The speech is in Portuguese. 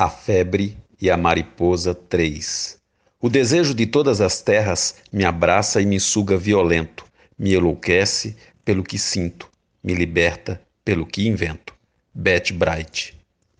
A febre e a mariposa 3. O desejo de todas as terras me abraça e me suga violento, me enlouquece pelo que sinto, me liberta pelo que invento. Beth Bright